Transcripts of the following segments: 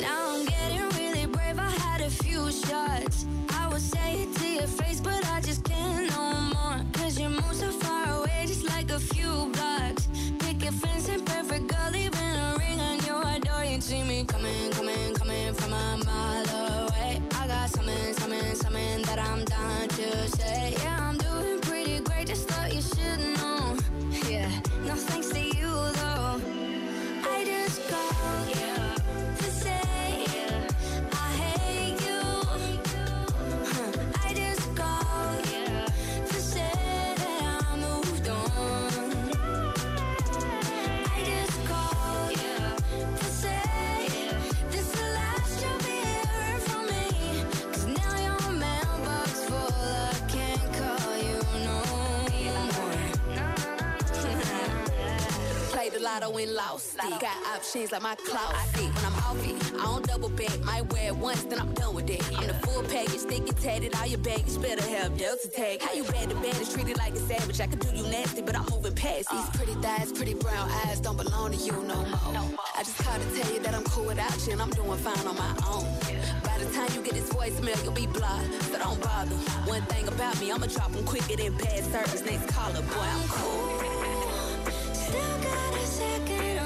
Now I'm getting really brave. I had a few shots. Yeah, lotto and lost it. Got options like my clout fit. When I'm off it, I don't double back. Might wear it once, then I'm done with it. I'm the full package, it tatted. All your baggage better have Delta tag. How you bad to bad is treated like a savage. I could do you nasty, but I'm moving past these pretty thighs, pretty brown eyes. Don't belong to you no more. I just called to tell you that I'm cool without you and I'm doing fine on my own. By the time you get this voicemail, you'll be blocked, so don't bother. One thing about me, I'ma drop them quicker than bad service. Next caller, boy, I'm cool. Still got a second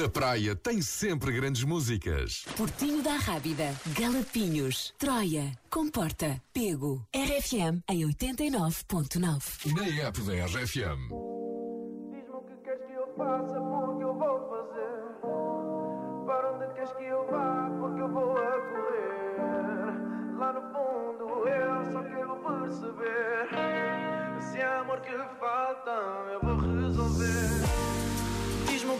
Na praia tem sempre grandes músicas. Portinho da Rábida, Galapinhos, Troia, Comporta, Pego, RFM em 89.9. Na app da RFM. Diz-me o que queres que eu faça, porque eu vou fazer. Para onde queres que eu vá, porque eu vou a correr. Lá no fundo eu só quero perceber. Se é amor que falta, eu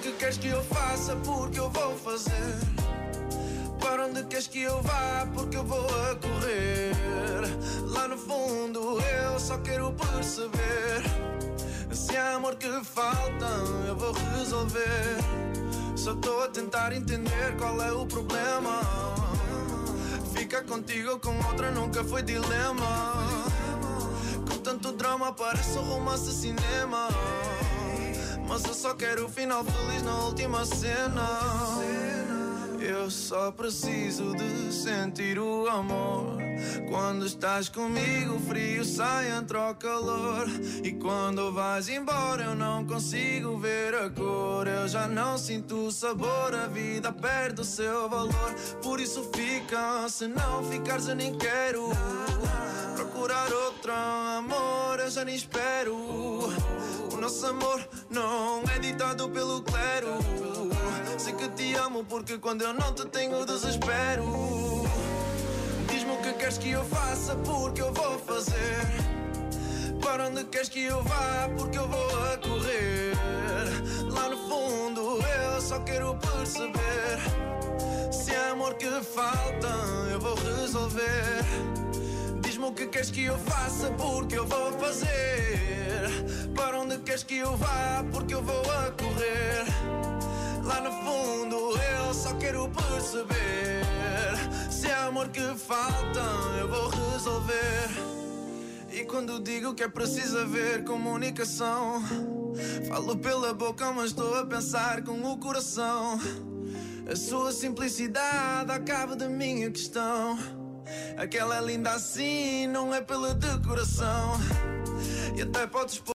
que queres que eu faça, porque eu vou fazer. Para onde queres que eu vá, porque eu vou a correr. Lá no fundo eu só quero perceber. Se há amor que falta, eu vou resolver. Só estou a tentar entender qual é o problema. Ficar contigo com outra nunca foi dilema. Com tanto drama parece um romance cinema. Mas eu só quero o final feliz na última cena. Eu só preciso de sentir o amor. Quando estás comigo, o frio sai, entra o calor. E quando vais embora, eu não consigo ver a cor. Eu já não sinto o sabor, a vida perde o seu valor. Por isso fica, se não ficares, eu nem quero. Procurar outro amor, eu já nem espero. O nosso amor não é ditado pelo clero. Sei que te amo porque quando eu não te tenho desespero. Diz-me o que queres que eu faça, porque eu vou fazer. Para onde queres que eu vá, porque eu vou a correr. Lá no fundo eu só quero perceber. Se é amor que falta, eu vou resolver. Diz-me o que queres que eu faça, porque eu vou fazer. Para onde queres que eu vá, porque eu vou a correr. Lá no fundo eu só quero perceber. Se é amor que falta, eu vou resolver. E quando digo que é preciso haver comunicação, falo pela boca, mas estou a pensar com o coração. A sua simplicidade acaba da minha questão. Aquela linda assim não é pela decoração. E até podes